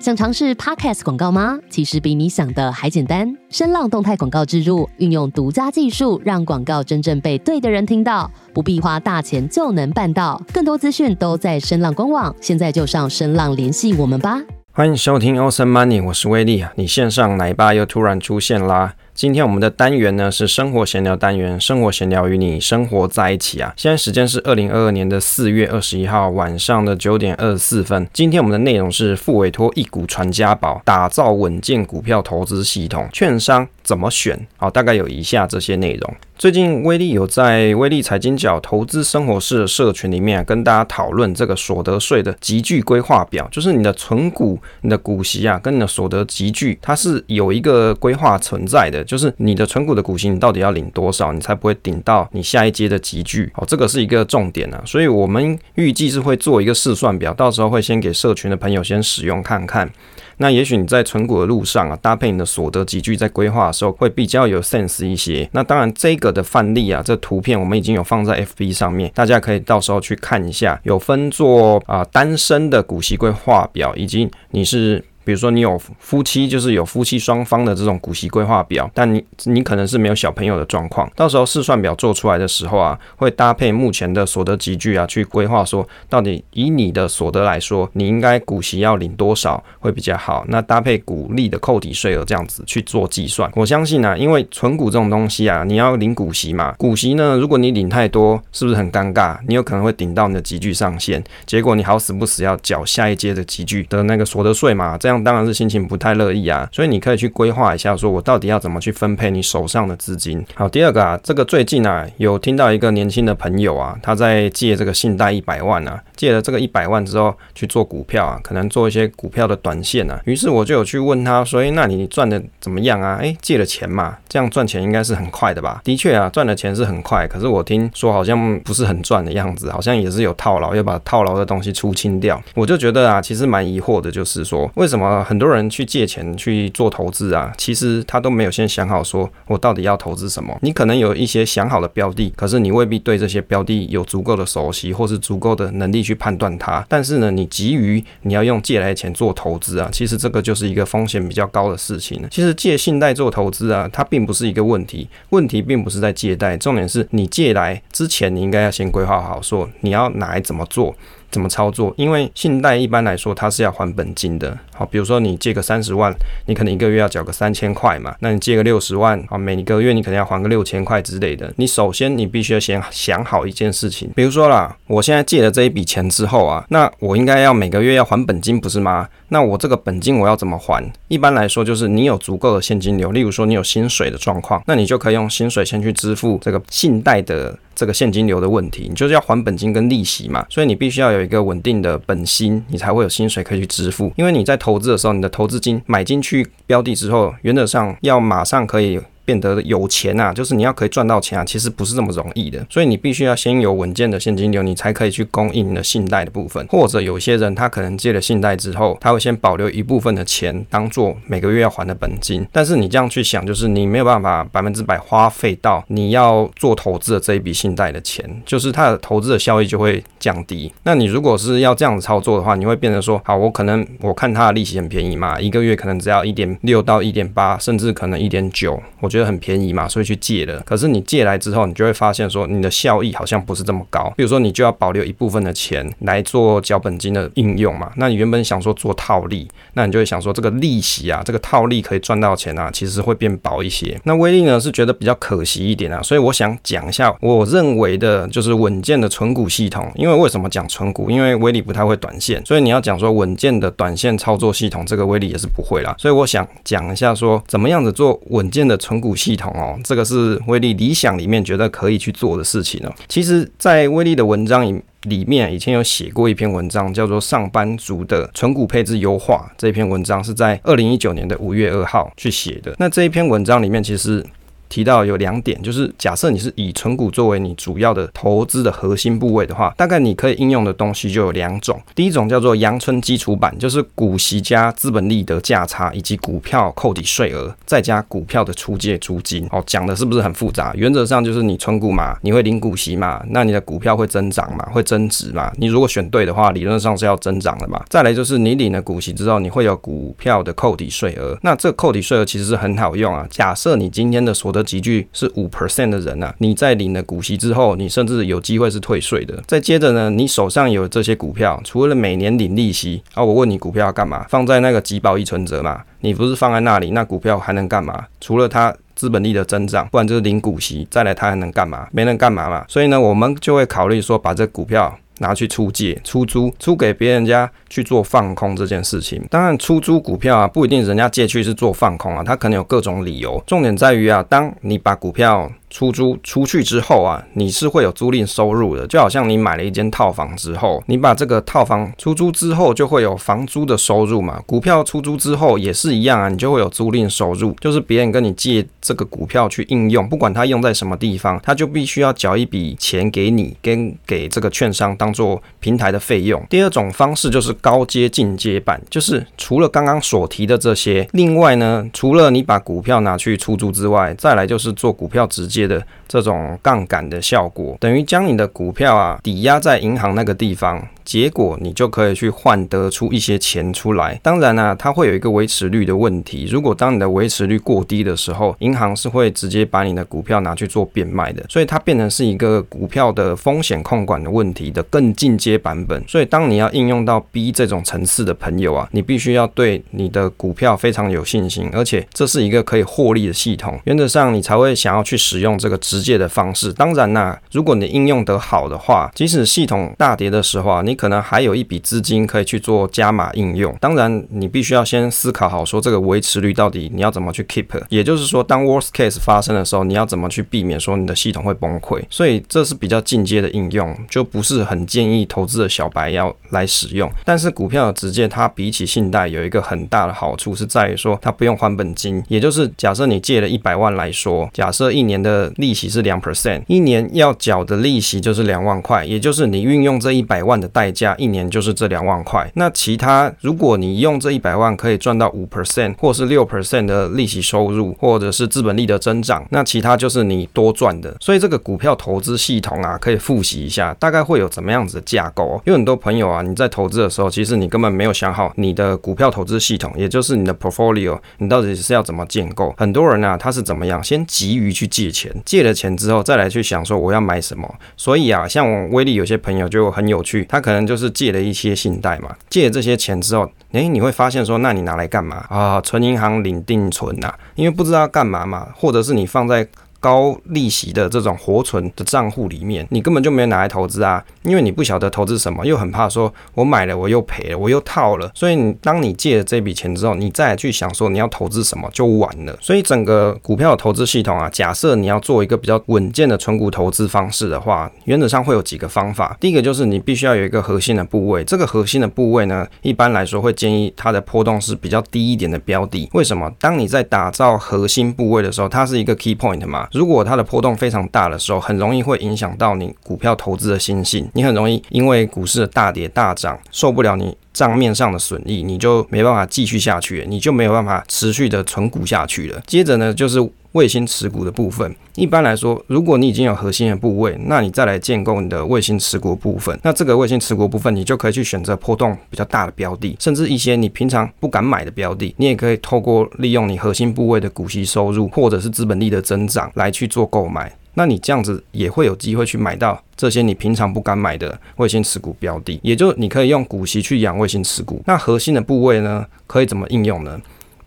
想尝试 Podcast 广告吗？其实比你想的还简单。声浪动态广告植入，运用独家技术，让广告真正被对的人听到，不必花大钱就能办到。更多资讯都在声浪官网，现在就上声浪联系我们吧。欢迎收听 Ocean Money，我是威利啊，你线上奶爸又突然出现啦。今天我们的单元呢是生活闲聊单元，生活闲聊与你生活在一起啊。现在时间是二零二二年的四月二十一号晚上的九点二十四分。今天我们的内容是复委托一股传家宝，打造稳健股票投资系统，券商怎么选？好，大概有以下这些内容。最近威利有在威利财经角投资生活室社群里面跟大家讨论这个所得税的集聚规划表，就是你的存股、你的股息啊，跟你的所得集聚，它是有一个规划存在的。就是你的存股的股息，你到底要领多少，你才不会顶到你下一阶的级距？哦，这个是一个重点啊，所以我们预计是会做一个试算表，到时候会先给社群的朋友先使用看看。那也许你在存股的路上啊，搭配你的所得集聚在规划的时候会比较有 sense 一些。那当然，这个的范例啊，这图片我们已经有放在 FB 上面，大家可以到时候去看一下，有分做啊单身的股息规划表，以及你是。比如说你有夫妻，就是有夫妻双方的这种股息规划表，但你你可能是没有小朋友的状况，到时候试算表做出来的时候啊，会搭配目前的所得集聚啊，去规划说到底以你的所得来说，你应该股息要领多少会比较好？那搭配股利的扣抵税额这样子去做计算。我相信啊，因为存股这种东西啊，你要领股息嘛，股息呢，如果你领太多，是不是很尴尬？你有可能会顶到你的集聚上限，结果你好死不死要缴下一阶的集聚的那个所得税嘛，这样。当然是心情不太乐意啊，所以你可以去规划一下，说我到底要怎么去分配你手上的资金。好，第二个啊，这个最近啊，有听到一个年轻的朋友啊，他在借这个信贷一百万啊，借了这个一百万之后去做股票啊，可能做一些股票的短线啊。于是我就有去问他，说，诶，那你赚的怎么样啊？诶，借了钱嘛，这样赚钱应该是很快的吧？的确啊，赚的钱是很快，可是我听说好像不是很赚的样子，好像也是有套牢，要把套牢的东西出清掉。我就觉得啊，其实蛮疑惑的，就是说为什么？很多人去借钱去做投资啊，其实他都没有先想好，说我到底要投资什么。你可能有一些想好的标的，可是你未必对这些标的有足够的熟悉，或是足够的能力去判断它。但是呢，你急于你要用借来的钱做投资啊，其实这个就是一个风险比较高的事情。其实借信贷做投资啊，它并不是一个问题，问题并不是在借贷，重点是你借来之前，你应该要先规划好，说你要拿来怎么做。怎么操作？因为信贷一般来说它是要还本金的。好，比如说你借个三十万，你可能一个月要缴个三千块嘛。那你借个六十万，啊，每个月你可能要还个六千块之类的。你首先你必须要先想好一件事情，比如说啦，我现在借了这一笔钱之后啊，那我应该要每个月要还本金，不是吗？那我这个本金我要怎么还？一般来说就是你有足够的现金流，例如说你有薪水的状况，那你就可以用薪水先去支付这个信贷的。这个现金流的问题，你就是要还本金跟利息嘛，所以你必须要有一个稳定的本薪，你才会有薪水可以去支付。因为你在投投资的时候，你的投资金买进去标的之后，原则上要马上可以。变得有钱啊，就是你要可以赚到钱啊，其实不是这么容易的。所以你必须要先有稳健的现金流，你才可以去供应你的信贷的部分。或者有些人他可能借了信贷之后，他会先保留一部分的钱当做每个月要还的本金。但是你这样去想，就是你没有办法百分之百花费到你要做投资的这一笔信贷的钱，就是它的投资的效益就会降低。那你如果是要这样子操作的话，你会变成说，好，我可能我看它的利息很便宜嘛，一个月可能只要一点六到一点八，甚至可能一点九，我觉得。很便宜嘛，所以去借了。可是你借来之后，你就会发现说，你的效益好像不是这么高。比如说，你就要保留一部分的钱来做缴本金的应用嘛。那你原本想说做套利，那你就会想说，这个利息啊，这个套利可以赚到钱啊，其实会变薄一些。那威利呢是觉得比较可惜一点啊，所以我想讲一下我认为的就是稳健的存股系统。因为为什么讲存股？因为威利不太会短线，所以你要讲说稳健的短线操作系统，这个威利也是不会啦。所以我想讲一下说，怎么样子做稳健的存股系统哦，这个是威力理想里面觉得可以去做的事情哦。其实，在威力的文章里里面，以前有写过一篇文章，叫做《上班族的存股配置优化》。这篇文章是在二零一九年的五月二号去写的。那这一篇文章里面，其实提到有两点，就是假设你是以存股作为你主要的投资的核心部位的话，大概你可以应用的东西就有两种。第一种叫做阳春基础版，就是股息加资本利得价差以及股票扣抵税额，再加股票的出借租金。哦，讲的是不是很复杂？原则上就是你存股嘛，你会领股息嘛，那你的股票会增长嘛，会增值嘛。你如果选对的话，理论上是要增长的嘛。再来就是你领了股息之后，你会有股票的扣抵税额。那这扣抵税额其实是很好用啊。假设你今天的所得级距是五 percent 的人啊，你在领了股息之后，你甚至有机会是退税的。再接着呢，你手上有这些股票，除了每年领利息啊，我问你股票要干嘛？放在那个集保一存折嘛？你不是放在那里，那股票还能干嘛？除了它资本利的增长，不然就是领股息。再来，它还能干嘛？没能干嘛嘛。所以呢，我们就会考虑说，把这股票。拿去出借、出租、租给别人家去做放空这件事情。当然，出租股票啊，不一定人家借去是做放空啊，他可能有各种理由。重点在于啊，当你把股票出租出去之后啊，你是会有租赁收入的，就好像你买了一间套房之后，你把这个套房出租之后，就会有房租的收入嘛。股票出租之后也是一样啊，你就会有租赁收入，就是别人跟你借这个股票去应用，不管他用在什么地方，他就必须要缴一笔钱给你，跟给这个券商当做平台的费用。第二种方式就是高阶进阶版，就是除了刚刚所提的这些，另外呢，除了你把股票拿去出租之外，再来就是做股票直接。的这种杠杆的效果，等于将你的股票啊抵押在银行那个地方。结果你就可以去换得出一些钱出来。当然呢、啊，它会有一个维持率的问题。如果当你的维持率过低的时候，银行是会直接把你的股票拿去做变卖的。所以它变成是一个股票的风险控管的问题的更进阶版本。所以当你要应用到 B 这种层次的朋友啊，你必须要对你的股票非常有信心，而且这是一个可以获利的系统。原则上你才会想要去使用这个直接的方式。当然呢、啊，如果你应用得好的话，即使系统大跌的时候啊，你可能还有一笔资金可以去做加码应用，当然你必须要先思考好，说这个维持率到底你要怎么去 keep，也就是说，当 worst case 发生的时候，你要怎么去避免说你的系统会崩溃。所以这是比较进阶的应用，就不是很建议投资的小白要来使用。但是股票的直接，它比起信贷有一个很大的好处是在于说，它不用还本金，也就是假设你借了一百万来说，假设一年的利息是两 percent，一年要缴的利息就是两万块，也就是你运用这一百万的代价一。年就是这两万块，那其他如果你用这一百万可以赚到五 percent 或是六 percent 的利息收入，或者是资本利的增长，那其他就是你多赚的。所以这个股票投资系统啊，可以复习一下，大概会有怎么样子的架构哦。因为很多朋友啊，你在投资的时候，其实你根本没有想好你的股票投资系统，也就是你的 portfolio，你到底是要怎么建构。很多人啊，他是怎么样，先急于去借钱，借了钱之后再来去想说我要买什么。所以啊，像我威力有些朋友就很有趣，他可可能就是。借了一些信贷嘛，借这些钱之后，诶，你会发现说，那你拿来干嘛啊？存银行领定存呐，因为不知道干嘛嘛，或者是你放在。高利息的这种活存的账户里面，你根本就没有拿来投资啊，因为你不晓得投资什么，又很怕说我买了我又赔了，我又套了。所以你当你借了这笔钱之后，你再去想说你要投资什么就晚了。所以整个股票投资系统啊，假设你要做一个比较稳健的存股投资方式的话，原则上会有几个方法。第一个就是你必须要有一个核心的部位，这个核心的部位呢，一般来说会建议它的波动是比较低一点的标的。为什么？当你在打造核心部位的时候，它是一个 key point 嘛。如果它的波动非常大的时候，很容易会影响到你股票投资的心性。你很容易因为股市的大跌大涨，受不了你账面上的损益，你就没办法继续下去，你就没有办法持续的存股下去了。接着呢，就是卫星持股的部分。一般来说，如果你已经有核心的部位，那你再来建构你的卫星持股部分。那这个卫星持股部分，你就可以去选择波动比较大的标的，甚至一些你平常不敢买的标的，你也可以透过利用你核心部位的股息收入，或者是资本利的增长来去做购买。那你这样子也会有机会去买到这些你平常不敢买的卫星持股标的，也就你可以用股息去养卫星持股。那核心的部位呢，可以怎么应用呢？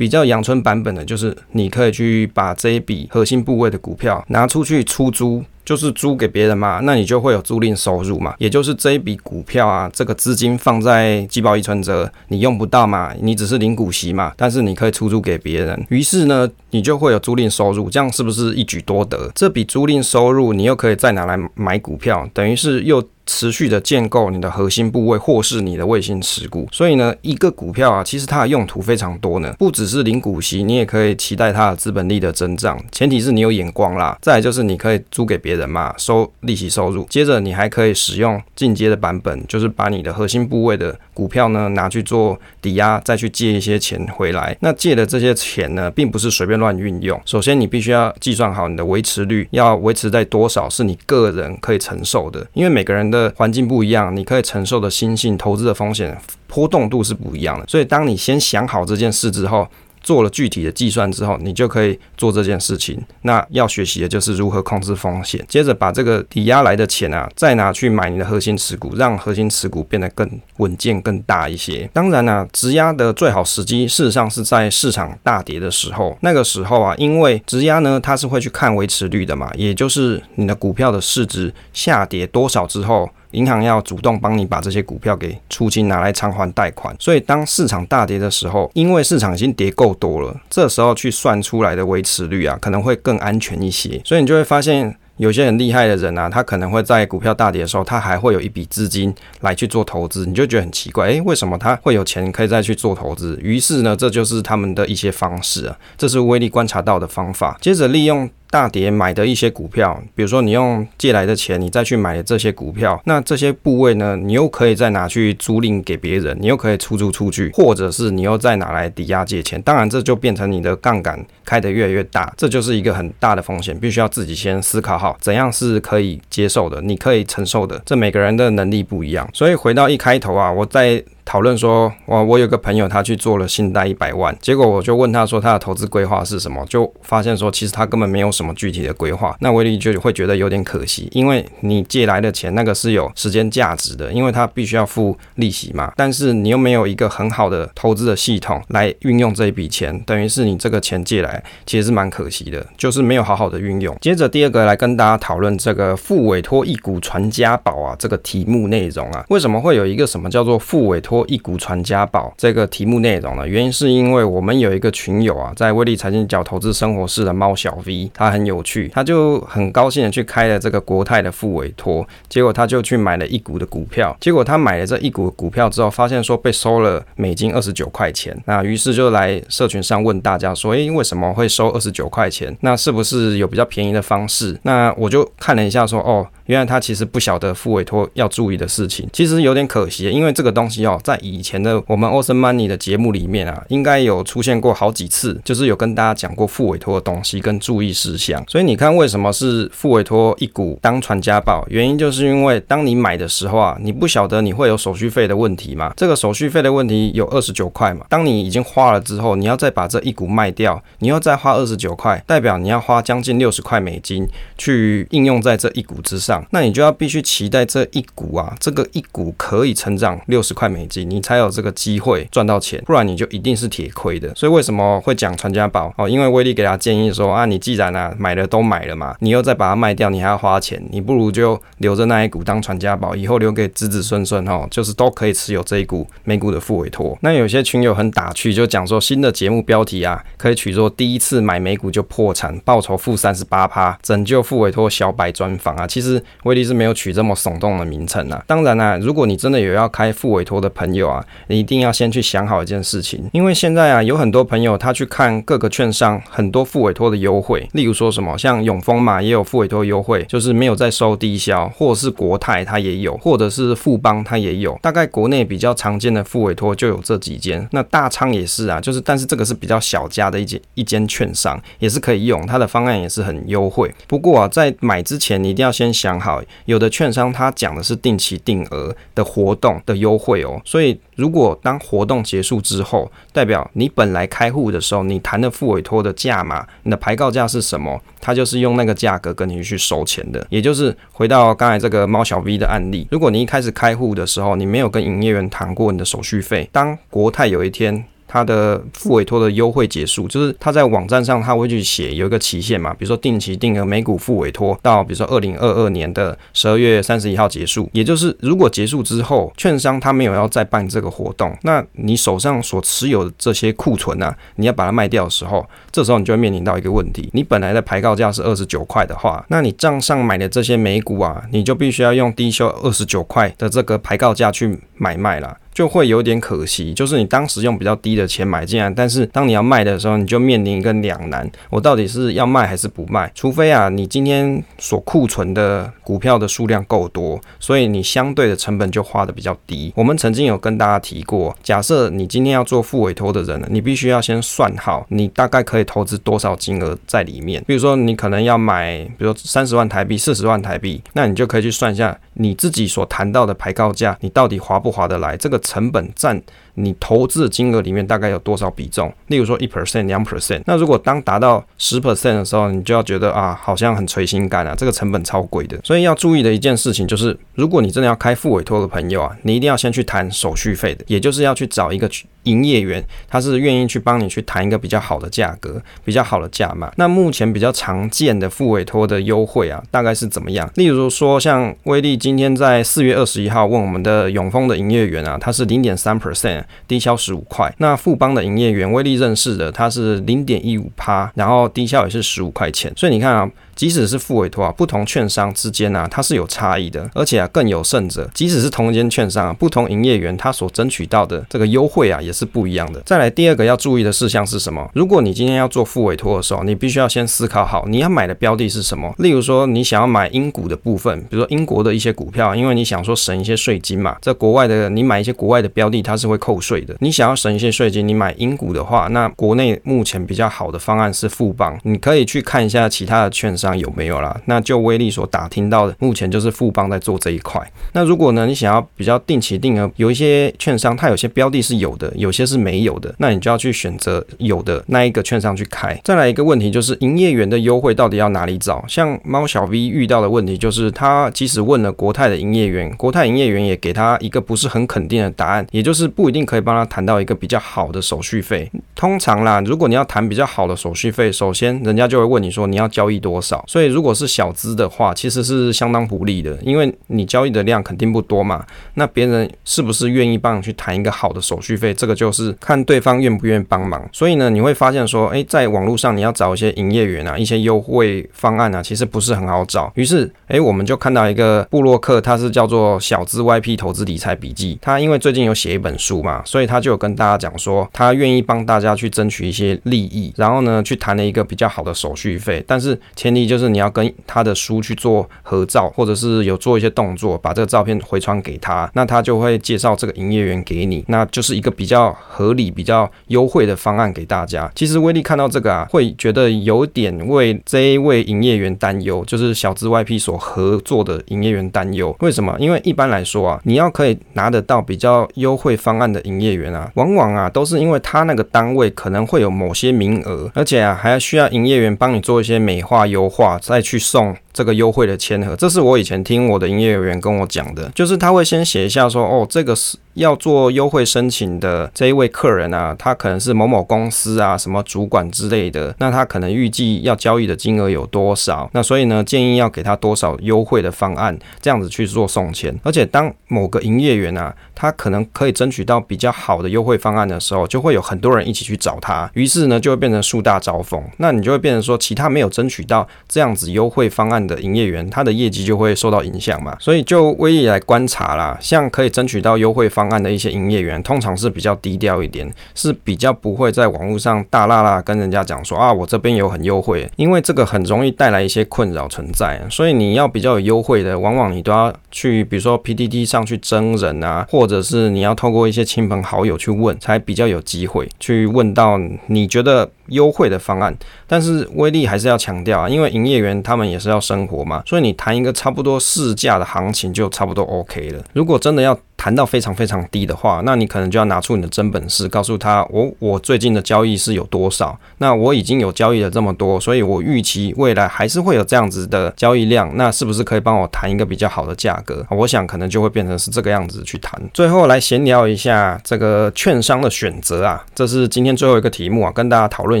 比较阳春版本的，就是你可以去把这一笔核心部位的股票拿出去出租。就是租给别人嘛，那你就会有租赁收入嘛，也就是这一笔股票啊，这个资金放在季报一存折，你用不到嘛，你只是领股息嘛，但是你可以出租给别人，于是呢，你就会有租赁收入，这样是不是一举多得？这笔租赁收入你又可以再拿来买股票，等于是又。持续的建构你的核心部位或是你的卫星持股。所以呢，一个股票啊，其实它的用途非常多呢，不只是领股息，你也可以期待它的资本利的增长，前提是你有眼光啦。再就是你可以租给别人嘛，收利息收入。接着你还可以使用进阶的版本，就是把你的核心部位的股票呢拿去做抵押，再去借一些钱回来。那借的这些钱呢，并不是随便乱运用。首先你必须要计算好你的维持率，要维持在多少是你个人可以承受的，因为每个人的环境不一样，你可以承受的心性投资的风险波动度是不一样的。所以当你先想好这件事之后，做了具体的计算之后，你就可以做这件事情。那要学习的就是如何控制风险，接着把这个抵押来的钱啊，再拿去买你的核心持股，让核心持股变得更稳健、更大一些。当然呢、啊，质押的最好时机，事实上是在市场大跌的时候。那个时候啊，因为质押呢，它是会去看维持率的嘛，也就是你的股票的市值下跌多少之后。银行要主动帮你把这些股票给出清，拿来偿还贷款。所以当市场大跌的时候，因为市场已经跌够多了，这时候去算出来的维持率啊，可能会更安全一些。所以你就会发现，有些很厉害的人啊，他可能会在股票大跌的时候，他还会有一笔资金来去做投资。你就觉得很奇怪，诶，为什么他会有钱可以再去做投资？于是呢，这就是他们的一些方式啊，这是威力观察到的方法。接着利用。大跌买的一些股票，比如说你用借来的钱，你再去买的这些股票，那这些部位呢，你又可以再拿去租赁给别人，你又可以出租出去，或者是你又再拿来抵押借钱。当然，这就变成你的杠杆开得越来越大，这就是一个很大的风险，必须要自己先思考好怎样是可以接受的，你可以承受的。这每个人的能力不一样，所以回到一开头啊，我在。讨论说，我我有个朋友，他去做了信贷一百万，结果我就问他说，他的投资规划是什么？就发现说，其实他根本没有什么具体的规划。那威力就会觉得有点可惜，因为你借来的钱那个是有时间价值的，因为他必须要付利息嘛。但是你又没有一个很好的投资的系统来运用这一笔钱，等于是你这个钱借来其实是蛮可惜的，就是没有好好的运用。接着第二个来跟大家讨论这个复委托一股传家宝啊，这个题目内容啊，为什么会有一个什么叫做复委托？一股传家宝这个题目内容呢，原因是因为我们有一个群友啊，在威力财经角投资生活室的猫小 V，他很有趣，他就很高兴的去开了这个国泰的副委托，结果他就去买了一股的股票，结果他买了这一股股票之后，发现说被收了美金二十九块钱，那于是就来社群上问大家说，诶，为什么会收二十九块钱？那是不是有比较便宜的方式？那我就看了一下说，哦。原来他其实不晓得付委托要注意的事情，其实有点可惜，因为这个东西哦，在以前的我们 Awesome Money 的节目里面啊，应该有出现过好几次，就是有跟大家讲过付委托的东西跟注意事项。所以你看，为什么是付委托一股当传家宝？原因就是因为当你买的时候啊，你不晓得你会有手续费的问题嘛。这个手续费的问题有二十九块嘛。当你已经花了之后，你要再把这一股卖掉，你要再花二十九块，代表你要花将近六十块美金去应用在这一股之上。那你就要必须期待这一股啊，这个一股可以成长六十块美金，你才有这个机会赚到钱，不然你就一定是铁亏的。所以为什么会讲传家宝哦？因为威力给他建议说啊，你既然啊买了都买了嘛，你又再把它卖掉，你还要花钱，你不如就留着那一股当传家宝，以后留给子子孙孙哦，就是都可以持有这一股美股的复委托。那有些群友很打趣，就讲说新的节目标题啊，可以取作第一次买美股就破产，报酬负三十八趴，拯救复委托小白专访啊。其实。威力是没有取这么耸动的名称啊。当然啦、如果你真的有要开副委托的朋友啊，你一定要先去想好一件事情，因为现在啊，有很多朋友他去看各个券商很多副委托的优惠，例如说什么像永丰嘛，也有副委托优惠，就是没有在收低消，或者是国泰它也有，或者是富邦它也有。大概国内比较常见的副委托就有这几间，那大仓也是啊，就是但是这个是比较小家的一间一间券商，也是可以用，它的方案也是很优惠。不过啊，在买之前你一定要先想好。有的券商它讲的是定期定额的活动的优惠哦，所以如果当活动结束之后，代表你本来开户的时候，你谈的复委托的价码，你的牌告价是什么，它就是用那个价格跟你去收钱的。也就是回到刚才这个猫小 V 的案例，如果你一开始开户的时候，你没有跟营业员谈过你的手续费，当国泰有一天。他的复委托的优惠结束，就是他在网站上他会去写有一个期限嘛，比如说定期定额美股复委托到比如说二零二二年的十二月三十一号结束，也就是如果结束之后，券商他没有要再办这个活动，那你手上所持有的这些库存啊，你要把它卖掉的时候，这时候你就会面临到一个问题，你本来的牌告价是二十九块的话，那你账上买的这些美股啊，你就必须要用低收二十九块的这个牌告价去买卖了。就会有点可惜，就是你当时用比较低的钱买进来，但是当你要卖的时候，你就面临一个两难：我到底是要卖还是不卖？除非啊，你今天所库存的股票的数量够多，所以你相对的成本就花得比较低。我们曾经有跟大家提过，假设你今天要做复委托的人，你必须要先算好你大概可以投资多少金额在里面。比如说你可能要买，比如三十万台币、四十万台币，那你就可以去算一下你自己所谈到的牌高价，你到底划不划得来这个。成本占你投资的金额里面大概有多少比重？例如说一 percent、两 percent。那如果当达到十 percent 的时候，你就要觉得啊，好像很垂心肝啊，这个成本超贵的。所以要注意的一件事情就是，如果你真的要开副委托的朋友啊，你一定要先去谈手续费的，也就是要去找一个营业员，他是愿意去帮你去谈一个比较好的价格、比较好的价码。那目前比较常见的副委托的优惠啊，大概是怎么样？例如说，像威力今天在四月二十一号问我们的永丰的营业员啊，他是零点三 percent 低消十五块。那富邦的营业员威力认识的，他是零点一五趴，然后低消也是十五块钱。所以你看啊。即使是副委托啊，不同券商之间啊，它是有差异的，而且啊，更有甚者，即使是同一间券商啊，不同营业员他所争取到的这个优惠啊，也是不一样的。再来第二个要注意的事项是什么？如果你今天要做副委托的时候，你必须要先思考好你要买的标的是什么。例如说，你想要买英股的部分，比如说英国的一些股票，因为你想说省一些税金嘛，在国外的你买一些国外的标的，它是会扣税的。你想要省一些税金，你买英股的话，那国内目前比较好的方案是富邦，你可以去看一下其他的券商有没有啦。那就威力所打听到的，目前就是富邦在做这一块。那如果呢，你想要比较定期定额，有一些券商它有些标的是有的，有些是没有的，那你就要去选择有的那一个券商去开。再来一个问题就是营业员的优惠到底要哪里找？像猫小 V 遇到的问题就是，他即使问了国泰的营业员，国泰营业员也给他一个不是很肯定的答案，也就是不一定可以帮他谈到一个比较好的手续费。通常啦，如果你要谈比较好的手续费，首先人家就会问你说你要交易多少。所以如果是小资的话，其实是相当不利的，因为你交易的量肯定不多嘛。那别人是不是愿意帮你去谈一个好的手续费？这个就是看对方愿不愿意帮忙。所以呢，你会发现说，诶，在网络上你要找一些营业员啊，一些优惠方案啊，其实不是很好找。于是，诶，我们就看到一个布洛克，他是叫做小资 YP 投资理财笔记。他因为最近有写一本书嘛，所以他就有跟大家讲说，他愿意帮大家去争取一些利益，然后呢，去谈了一个比较好的手续费。但是前提就是你要跟他的书去做合照，或者是有做一些动作，把这个照片回传给他，那他就会介绍这个营业员给你，那就是一个比较合理、比较优惠的方案给大家。其实威力看到这个啊，会觉得有点为这一位营业员担忧，就是小资 YP 所合作的营业员担忧。为什么？因为一般来说啊，你要可以拿得到比较优惠方案的营业员啊，往往啊都是因为他那个单位可能会有某些名额，而且啊还要需要营业员帮你做一些美化优话，再去送。这个优惠的签核，这是我以前听我的营业员跟我讲的，就是他会先写一下说，哦，这个是。要做优惠申请的这一位客人啊，他可能是某某公司啊，什么主管之类的，那他可能预计要交易的金额有多少？那所以呢，建议要给他多少优惠的方案，这样子去做送签。而且当某个营业员啊，他可能可以争取到比较好的优惠方案的时候，就会有很多人一起去找他，于是呢，就会变成树大招风。那你就会变成说，其他没有争取到这样子优惠方案的营业员，他的业绩就会受到影响嘛。所以就威力来观察啦，像可以争取到优惠方案的一些营业员，通常是比较低调一点，是比较不会在网络上大啦啦跟人家讲说啊，我这边有很优惠，因为这个很容易带来一些困扰存在。所以你要比较有优惠的，往往你都要去，比如说 PDD 上去征人啊，或者是你要透过一些亲朋好友去问，才比较有机会去问到你觉得优惠的方案。但是威力还是要强调啊，因为营业员他们也是要生活嘛，所以你谈一个差不多市价的行情就差不多 OK 了。如果真的要谈到非常非常低的话，那你可能就要拿出你的真本事，告诉他我我最近的交易是有多少，那我已经有交易了这么多，所以我预期未来还是会有这样子的交易量，那是不是可以帮我谈一个比较好的价格？我想可能就会变成是这个样子去谈。最后来闲聊一下这个券商的选择啊，这是今天最后一个题目啊，跟大家讨论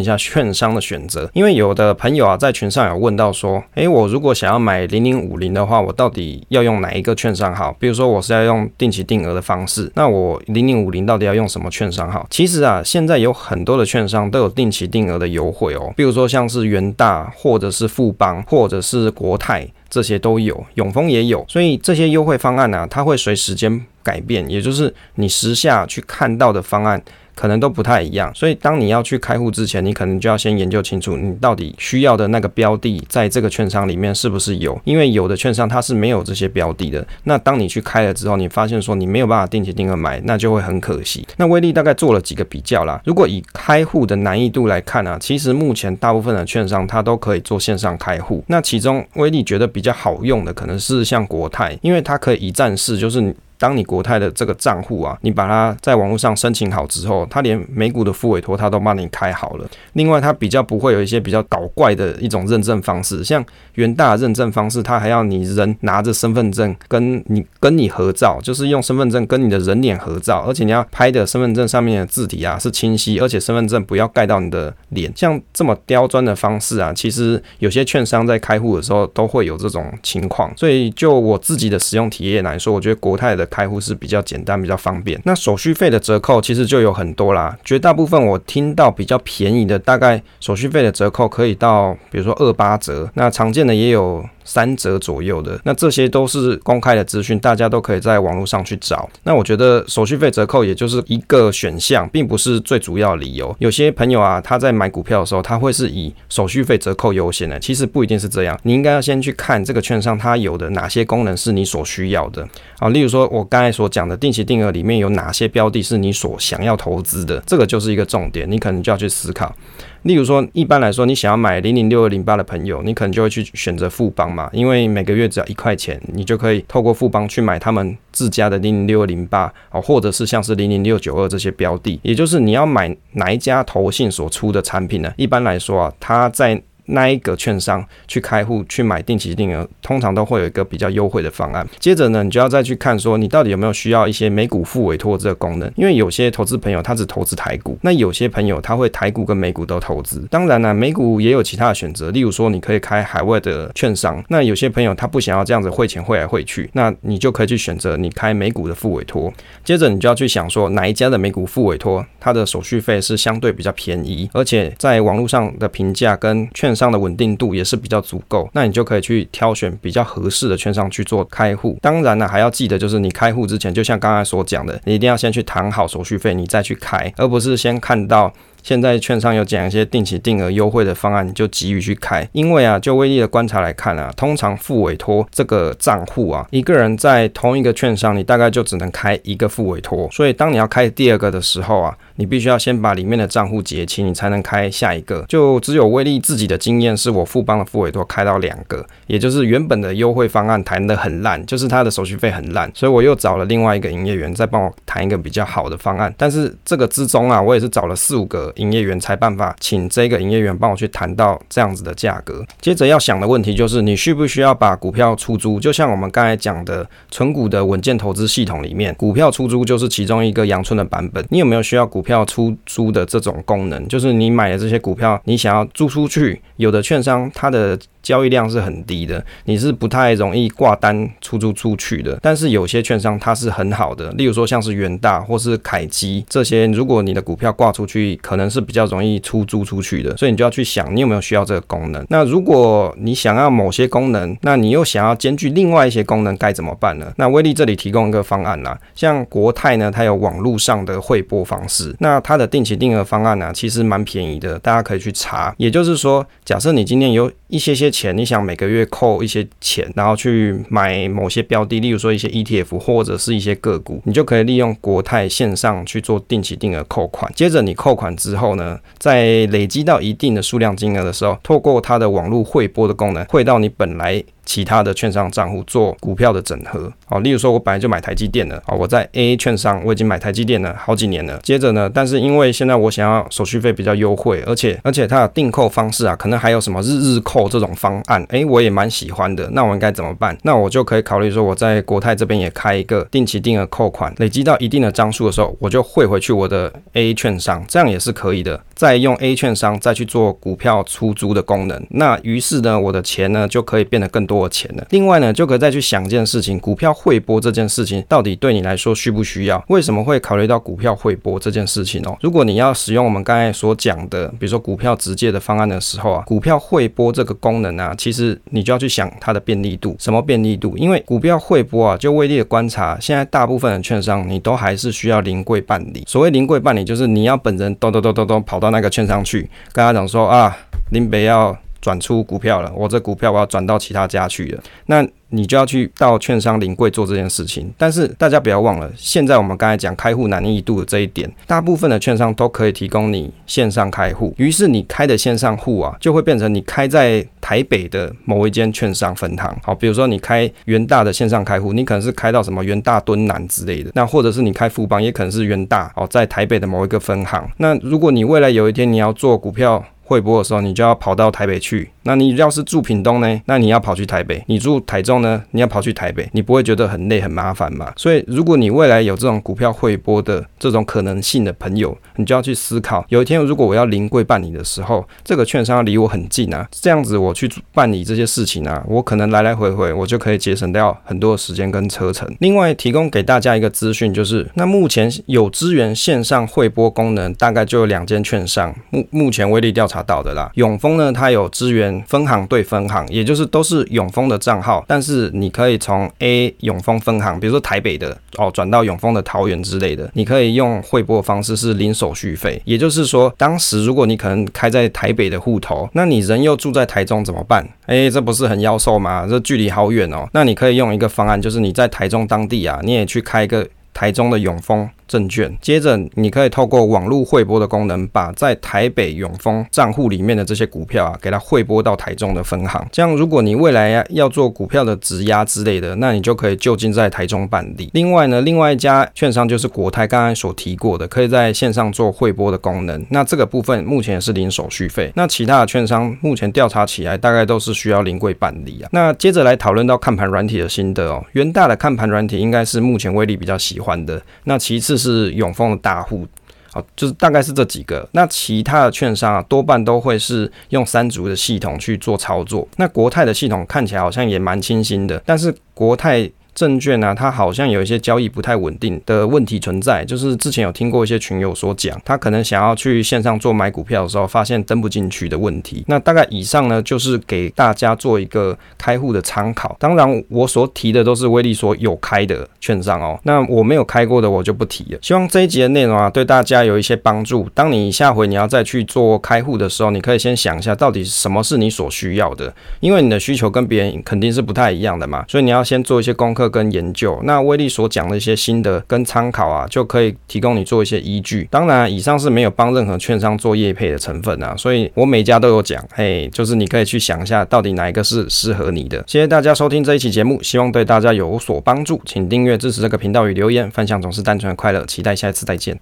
一下券商的选择，因为有的朋友啊在群上有问到说，诶，我如果想要买零零五零的话，我到底要用哪一个券商好？比如说我是要用定期定额的方式，那我零零五零到底要用什么券商好？其实啊，现在有很多的券商都有定期定额的优惠哦，比如说像是元大或者是富邦或者是国泰这些都有，永丰也有，所以这些优惠方案呢、它会随时间改变，也就是你时下去看到的方案。可能都不太一样，所以当你要去开户之前，你可能就要先研究清楚，你到底需要的那个标的在这个券商里面是不是有？因为有的券商它是没有这些标的的。那当你去开了之后，你发现说你没有办法定期定额买，那就会很可惜。那威力大概做了几个比较啦。如果以开户的难易度来看啊，其实目前大部分的券商它都可以做线上开户。那其中威力觉得比较好用的可能是像国泰，因为它可以一站式，就是。当你国泰的这个账户啊，你把它在网络上申请好之后，它连美股的副委托它都帮你开好了。另外，它比较不会有一些比较搞怪的一种认证方式，像元大认证方式，它还要你人拿着身份证跟你跟你合照，就是用身份证跟你的人脸合照，而且你要拍的身份证上面的字体啊是清晰，而且身份证不要盖到你的脸。像这么刁钻的方式啊，其实有些券商在开户的时候都会有这种情况。所以就我自己的使用体验来说，我觉得国泰的。开户是比较简单、比较方便。那手续费的折扣其实就有很多啦。绝大部分我听到比较便宜的，大概手续费的折扣可以到，比如说二八折。那常见的也有。三折左右的，那这些都是公开的资讯，大家都可以在网络上去找。那我觉得手续费折扣也就是一个选项，并不是最主要的理由。有些朋友啊，他在买股票的时候，他会是以手续费折扣优先的，其实不一定是这样。你应该要先去看这个券商它有的哪些功能是你所需要的啊，例如说我刚才所讲的定期定额里面有哪些标的是你所想要投资的，这个就是一个重点，你可能就要去思考。例如说，一般来说，你想要买零零六二零八的朋友，你可能就会去选择富邦嘛，因为每个月只要一块钱，你就可以透过富邦去买他们自家的零零六二零八哦，或者是像是零零六九二这些标的，也就是你要买哪一家投信所出的产品呢？一般来说啊，它在那一个券商去开户去买定期定额，通常都会有一个比较优惠的方案。接着呢，你就要再去看说，你到底有没有需要一些美股付委托这个功能？因为有些投资朋友他只投资台股，那有些朋友他会台股跟美股都投资。当然呢，美股也有其他的选择，例如说你可以开海外的券商。那有些朋友他不想要这样子汇钱汇来汇去，那你就可以去选择你开美股的付委托。接着你就要去想说，哪一家的美股付委托它的手续费是相对比较便宜，而且在网络上的评价跟券上的稳定度也是比较足够，那你就可以去挑选比较合适的券商去做开户。当然呢，还要记得就是你开户之前，就像刚才所讲的，你一定要先去谈好手续费，你再去开，而不是先看到。现在券商有讲一些定期定额优惠的方案，你就急于去开。因为啊，就威力的观察来看啊，通常复委托这个账户啊，一个人在同一个券商，你大概就只能开一个复委托。所以当你要开第二个的时候啊，你必须要先把里面的账户结清，你才能开下一个。就只有威力自己的经验，是我富邦的复委托开到两个，也就是原本的优惠方案谈得很烂，就是他的手续费很烂，所以我又找了另外一个营业员再帮我谈一个比较好的方案。但是这个之中啊，我也是找了四五个。营业员才办法请这个营业员帮我去谈到这样子的价格。接着要想的问题就是，你需不需要把股票出租？就像我们刚才讲的存股的稳健投资系统里面，股票出租就是其中一个阳春的版本。你有没有需要股票出租的这种功能？就是你买的这些股票，你想要租出去，有的券商它的。交易量是很低的，你是不太容易挂单出租出去的。但是有些券商它是很好的，例如说像是元大或是凯基这些，如果你的股票挂出去，可能是比较容易出租出去的。所以你就要去想，你有没有需要这个功能？那如果你想要某些功能，那你又想要兼具另外一些功能，该怎么办呢？那威力这里提供一个方案啦，像国泰呢，它有网络上的汇拨方式，那它的定期定额方案呢，其实蛮便宜的，大家可以去查。也就是说，假设你今天有一些些钱，你想每个月扣一些钱，然后去买某些标的，例如说一些 ETF 或者是一些个股，你就可以利用国泰线上去做定期定额扣款。接着你扣款之后呢，在累积到一定的数量金额的时候，透过它的网络汇拨的功能，汇到你本来其他的券商账户做股票的整合，哦，例如说我本来就买台积电了，哦，我在 AA 券商我已经买台积电了好几年了，接着呢，但是因为现在我想要手续费比较优惠，而且而且它的订扣方式啊，可能还有什么日日扣这种方案，诶，我也蛮喜欢的，那我应该怎么办？那我就可以考虑说我在国泰这边也开一个定期定额扣款，累积到一定的张数的时候，我就汇回去我的 AA 券商，这样也是可以的，再用 A 券商再去做股票出租的功能，那于是呢，我的钱呢就可以变得更多。钱了，另外呢，就可以再去想一件事情，股票汇拨这件事情到底对你来说需不需要？为什么会考虑到股票汇拨这件事情哦？如果你要使用我们刚才所讲的，比如说股票直接的方案的时候啊，股票汇拨这个功能啊，其实你就要去想它的便利度。什么便利度？因为股票汇拨啊，就威力的观察，现在大部分的券商你都还是需要临柜办理。所谓临柜办理，就是你要本人咚咚咚咚咚跑到那个券商去，跟他讲说啊，林北要。转出股票了，我这股票我要转到其他家去了，那你就要去到券商临柜做这件事情。但是大家不要忘了，现在我们刚才讲开户难易度的这一点，大部分的券商都可以提供你线上开户，于是你开的线上户啊，就会变成你开在台北的某一间券商分行。好，比如说你开元大的线上开户，你可能是开到什么元大敦南之类的，那或者是你开富邦，也可能是元大哦，在台北的某一个分行。那如果你未来有一天你要做股票，汇拨的时候，你就要跑到台北去。那你要是住屏东呢？那你要跑去台北。你住台中呢？你要跑去台北。你不会觉得很累很麻烦吗？所以，如果你未来有这种股票汇拨的这种可能性的朋友，你就要去思考：有一天如果我要临柜办理的时候，这个券商离我很近啊，这样子我去办理这些事情啊，我可能来来回回，我就可以节省掉很多的时间跟车程。另外，提供给大家一个资讯，就是那目前有支援线上汇拨功能，大概就有两间券商。目目前威力调查到的啦，永丰呢，它有支援。分行对分行，也就是都是永丰的账号，但是你可以从 A 永丰分行，比如说台北的哦，转到永丰的桃园之类的，你可以用汇拨方式是零手续费。也就是说，当时如果你可能开在台北的户头，那你人又住在台中怎么办？诶，这不是很妖兽吗？这距离好远哦。那你可以用一个方案，就是你在台中当地啊，你也去开一个台中的永丰。证券，接着你可以透过网络汇拨的功能，把在台北永丰账户里面的这些股票啊，给它汇拨到台中的分行。这样，如果你未来要做股票的质押之类的，那你就可以就近在台中办理。另外呢，另外一家券商就是国泰，刚刚所提过的，可以在线上做汇拨的功能。那这个部分目前也是零手续费。那其他的券商目前调查起来，大概都是需要临柜办理啊。那接着来讨论到看盘软体的心得哦。元大的看盘软体应该是目前威力比较喜欢的。那其次。是永丰的大户，好，就是大概是这几个。那其他的券商啊，多半都会是用三足的系统去做操作。那国泰的系统看起来好像也蛮清新的，但是国泰。证券呢、啊，它好像有一些交易不太稳定的问题存在。就是之前有听过一些群友所讲，他可能想要去线上做买股票的时候，发现登不进去的问题。那大概以上呢，就是给大家做一个开户的参考。当然，我所提的都是威力所有开的券商哦。那我没有开过的，我就不提了。希望这一集的内容啊，对大家有一些帮助。当你下回你要再去做开户的时候，你可以先想一下，到底什么是你所需要的，因为你的需求跟别人肯定是不太一样的嘛。所以你要先做一些功课。跟研究，那威力所讲的一些心得跟参考啊，就可以提供你做一些依据。当然，以上是没有帮任何券商做业配的成分啊，所以我每家都有讲，嘿，就是你可以去想一下，到底哪一个是适合你的。谢谢大家收听这一期节目，希望对大家有所帮助，请订阅支持这个频道与留言，分享总是单纯的快乐，期待下一次再见。